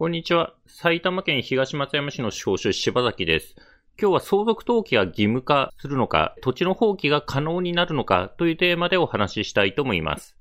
こんにちは。埼玉県東松山市の司法書士柴崎です。今日は相続登記が義務化するのか、土地の放棄が可能になるのかというテーマでお話ししたいと思います。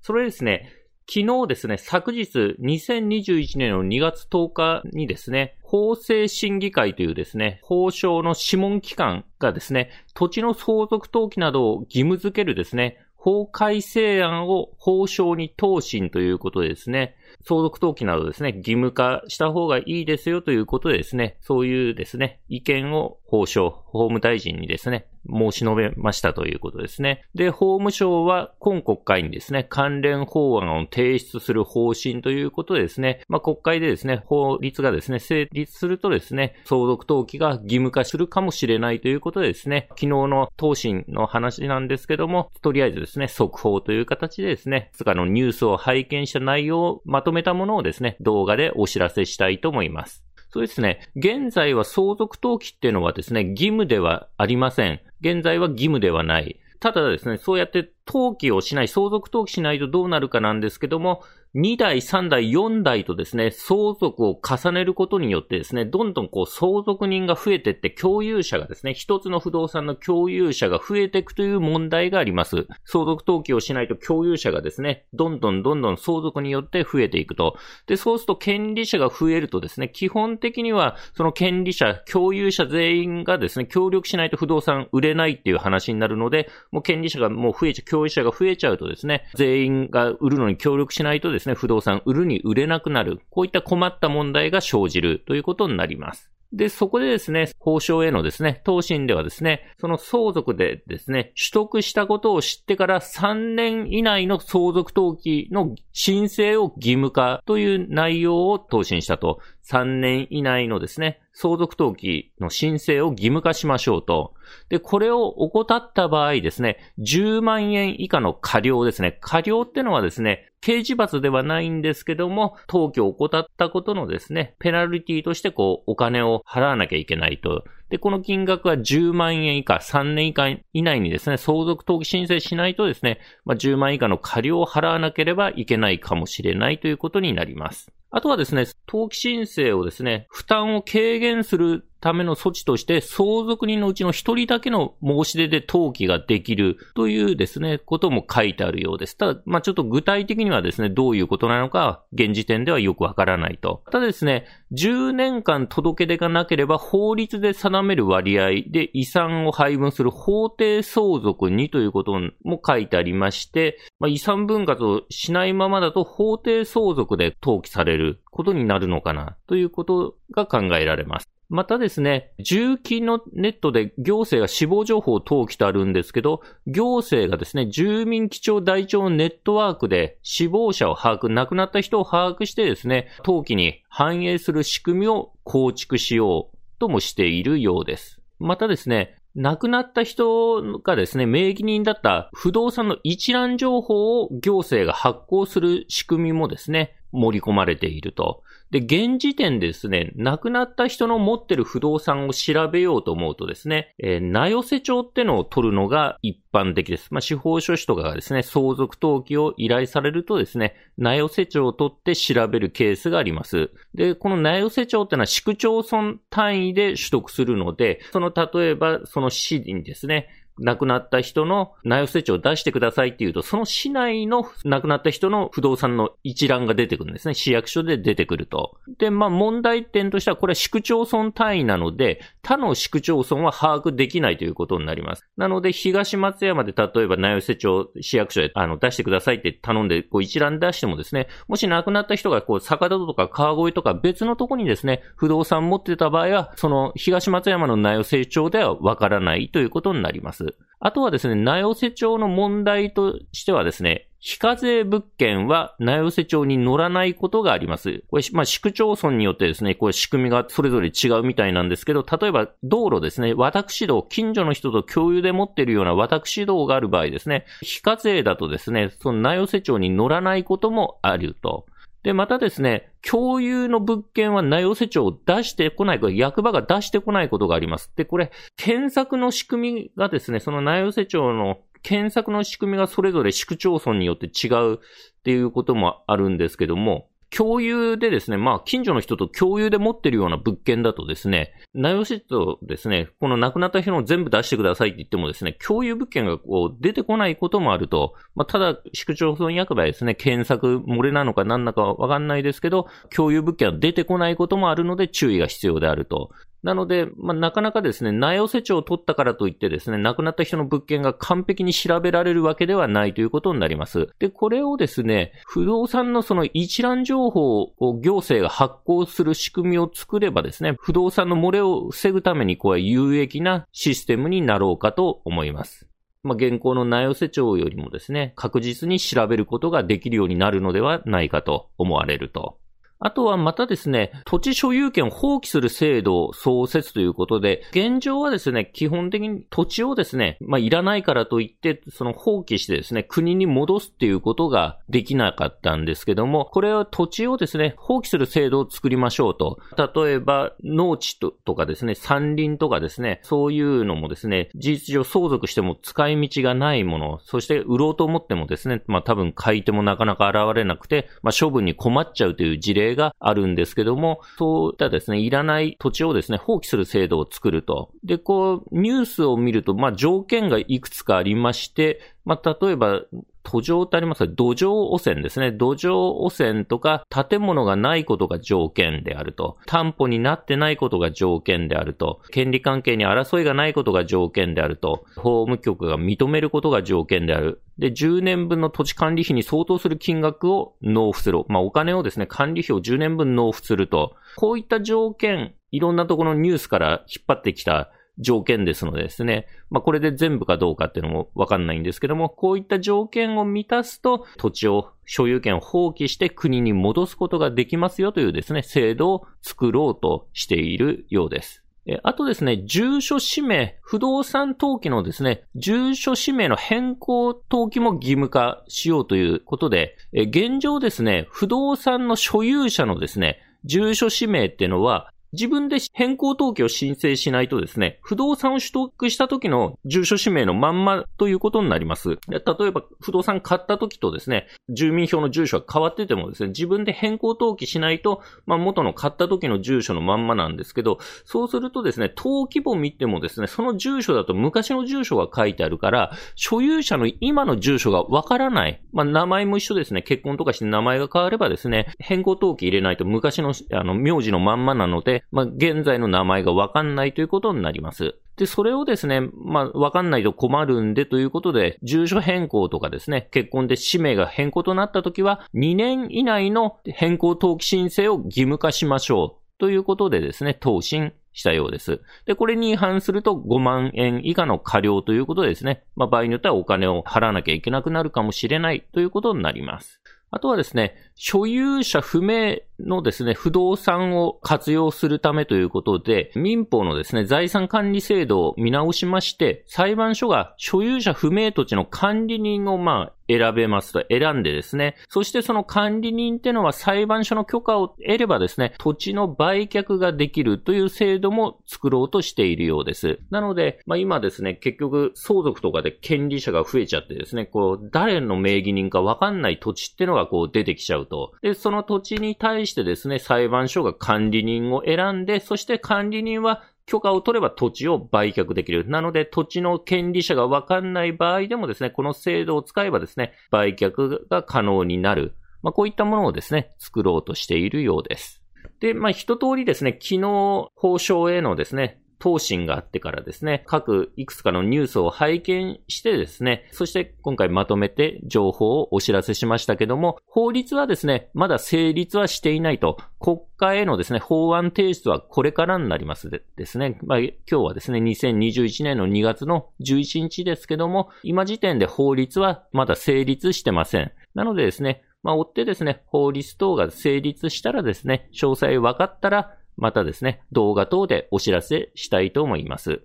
それですね、昨日ですね、昨日2021年の2月10日にですね、法制審議会というですね、法省の諮問機関がですね、土地の相続登記などを義務付けるですね、法改正案を法省に答申ということでですね、相続登記などですね、義務化した方がいいですよということでですね、そういうですね、意見を交渉、法務大臣にですね、申し述べましたということですね。で、法務省は今国会にですね、関連法案を提出する方針ということでですね、まあ、国会でですね、法律がですね、成立するとですね、相続登記が義務化するかもしれないということでですね、昨日の答申の話なんですけども、とりあえずですね、速報という形でですね、つかのニュースを拝見した内容をまとめたものをですね、動画でお知らせしたいと思います。そうですね。現在は相続登記っていうのはですね、義務ではありません。現在は義務ではない。ただですね、そうやって登記をしない、相続登記しないとどうなるかなんですけども、2代、3代、4代とですね、相続を重ねることによってですね、どんどんこう相続人が増えてって共有者がですね、一つの不動産の共有者が増えていくという問題があります。相続登記をしないと共有者がですね、どんどんどんどん相続によって増えていくと。で、そうすると権利者が増えるとですね、基本的にはその権利者、共有者全員がですね、協力しないと不動産売れないっていう話になるので、もう権利者がもう増えちゃう、共有者が増えちゃうとですね、全員が売るのに協力しないとですね、不動産売るに売れなくなる。こういった困った問題が生じるということになります。で、そこでですね、交渉へのですね、答申ではですね、その相続でですね、取得したことを知ってから3年以内の相続登記の申請を義務化という内容を答申したと。3年以内のですね、相続登記の申請を義務化しましょうと。で、これを怠った場合ですね、10万円以下の過料ですね。過料ってのはですね、刑事罰ではないんですけども、登記を怠ったことのですね、ペナルティとしてこう、お金を払わなきゃいけないと。で、この金額は10万円以下、3年以下以内にですね、相続登記申請しないとですね、まあ、10万円以下の過料を払わなければいけないかもしれないということになります。あとはですね、登記申請をですね、負担を軽減するための措置として、相続人のうちの一人だけの申し出で登記ができるというですね、ことも書いてあるようです。ただ、まあ、ちょっと具体的にはですね、どういうことなのか、現時点ではよくわからないと。ただですね、10年間届け出がなければ法律で定める割合で遺産を配分する法定相続にということも書いてありまして、まあ、遺産分割をしないままだと法定相続で登記されることになるのかなということが考えられます。またですね、重機のネットで行政が死亡情報を登記とあるんですけど、行政がですね、住民基調台帳ネットワークで死亡者を把握、亡くなった人を把握してですね、登記に反映する仕組みを構築しようともしているようです。またですね、亡くなった人がですね、名義人だった不動産の一覧情報を行政が発行する仕組みもですね、盛り込まれていると。で、現時点でですね、亡くなった人の持ってる不動産を調べようと思うとですね、えー、名寄せ帳ってのを取るのが一般的です。まあ、司法書士とかがですね、相続登記を依頼されるとですね、名寄せ帳を取って調べるケースがあります。で、この名寄せ帳ってのは市区町村単位で取得するので、その例えばその市にですね、亡くなった人の内容設置を出してくださいっていうと、その市内の亡くなった人の不動産の一覧が出てくるんですね。市役所で出てくると。で、まあ問題点としては、これは市区町村単位なので、他の市区町村は把握できないということになります。なので、東松山で例えば内容設置を市役所であの出してくださいって頼んで、こう一覧出してもですね、もし亡くなった人がこう坂戸とか川越とか別のとこにですね、不動産持ってた場合は、その東松山の内容成長ではわからないということになります。。あとはですね、名寄せ帳の問題としてはですね、非課税物件は名寄せ帳に乗らないことがあります。これ、まあ、市区町村によってですね、これ仕組みがそれぞれ違うみたいなんですけど、例えば道路ですね、私道、近所の人と共有で持っているような私道がある場合ですね、非課税だとですね、その名寄せ帳に乗らないこともあると。で、またですね、共有の物件は名寄せ町を出してこない、役場が出してこないことがあります。で、これ、検索の仕組みがですね、その名寄せ町の検索の仕組みがそれぞれ市区町村によって違うっていうこともあるんですけども、共有でですね、まあ、近所の人と共有で持ってるような物件だとですね、内容シートですね、この亡くなった人の全部出してくださいって言ってもですね、共有物件がこう出てこないこともあると、まあ、ただ、市区町村役場ですね、検索漏れなのか何なのかわかんないですけど、共有物件は出てこないこともあるので注意が必要であると。なので、まあ、なかなかですね、内容施帳を取ったからといってですね、亡くなった人の物件が完璧に調べられるわけではないということになります。で、これをですね、不動産のその一覧情報を行政が発行する仕組みを作ればですね、不動産の漏れを防ぐためにこう有益なシステムになろうかと思います。まあ、現行の内容施帳よりもですね、確実に調べることができるようになるのではないかと思われると。あとはまたですね、土地所有権を放棄する制度を創設ということで、現状はですね、基本的に土地をですね、まあ、いらないからといって、その放棄してですね、国に戻すっていうことができなかったんですけども、これは土地をですね、放棄する制度を作りましょうと。例えば、農地とかですね、山林とかですね、そういうのもですね、事実上相続しても使い道がないもの、そして売ろうと思ってもですね、まあ多分買い手もなかなか現れなくて、まあ処分に困っちゃうという事例があるんですけども、そういったですね、いらない土地をですね、放棄する制度を作ると。で、こう、ニュースを見ると、まあ、条件がいくつかありまして、まあ、例えば、土壌ってあります土壌汚染ですね。土壌汚染とか建物がないことが条件であると。担保になってないことが条件であると。権利関係に争いがないことが条件であると。法務局が認めることが条件である。で、10年分の土地管理費に相当する金額を納付する。まあ、お金をですね、管理費を10年分納付すると。こういった条件、いろんなところのニュースから引っ張ってきた条件ですのでですね。まあ、これで全部かどうかっていうのもわかんないんですけども、こういった条件を満たすと、土地を、所有権を放棄して国に戻すことができますよというですね、制度を作ろうとしているようです。あとですね、住所氏名、不動産登記のですね、住所氏名の変更登記も義務化しようということで、現状ですね、不動産の所有者のですね、住所氏名っていうのは、自分で変更登記を申請しないとですね、不動産を取得した時の住所氏名のまんまということになります。例えば、不動産買った時とですね、住民票の住所が変わっててもですね、自分で変更登記しないと、まあ、元の買った時の住所のまんまなんですけど、そうするとですね、登記簿見てもですね、その住所だと昔の住所が書いてあるから、所有者の今の住所がわからない。まあ、名前も一緒ですね。結婚とかして名前が変わればですね、変更登記入れないと昔の、あの、名字のまんまなので、まあ、現在の名前がわかんないということになります。で、それをですね、まあ、わかんないと困るんでということで、住所変更とかですね、結婚で氏名が変更となったときは、2年以内の変更登記申請を義務化しましょう。ということでですね、答申したようです。で、これに違反すると5万円以下の過料ということでですね、まあ、場合によってはお金を払わなきゃいけなくなるかもしれないということになります。あとはですね、所有者不明のですね、不動産を活用するためということで、民法のですね、財産管理制度を見直しまして、裁判所が所有者不明土地の管理人をまあ、選べますと選んでですね、そしてその管理人ってのは裁判所の許可を得ればですね、土地の売却ができるという制度も作ろうとしているようです。なので、まあ今ですね、結局相続とかで権利者が増えちゃってですね、こう、誰の名義人かわかんない土地ってのがこう出てきちゃうと。で、その土地に対ししてですね、裁判所が管理人を選んで、そして管理人は許可を取れば土地を売却できる。なので、土地の権利者がわかんない場合でもですね、この制度を使えばですね、売却が可能になる。まあ、こういったものをですね、作ろうとしているようです。で、まあ、一通りですね、昨日、法省へのですね、答申があってからですね、各いくつかのニュースを拝見してですね、そして今回まとめて情報をお知らせしましたけども、法律はですね、まだ成立はしていないと、国会へのですね、法案提出はこれからになりますでですね、まあ、今日はですね、2021年の2月の11日ですけども、今時点で法律はまだ成立してません。なのでですね、まあ、追ってですね、法律等が成立したらですね、詳細分かったら、またですね、動画等でお知らせしたいと思います。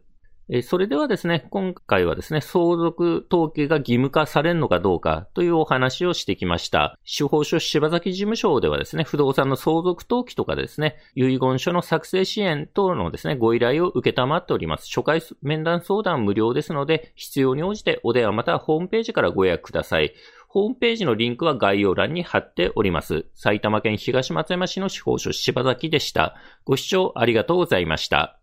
それではですね、今回はですね、相続登記が義務化されるのかどうかというお話をしてきました。司法書柴崎事務所ではですね、不動産の相続登記とかですね、遺言書の作成支援等のですね、ご依頼を受けたまっております。初回面談相談無料ですので、必要に応じてお電話またはホームページからご予約ください。ホームページのリンクは概要欄に貼っております。埼玉県東松山市の司法書柴崎でした。ご視聴ありがとうございました。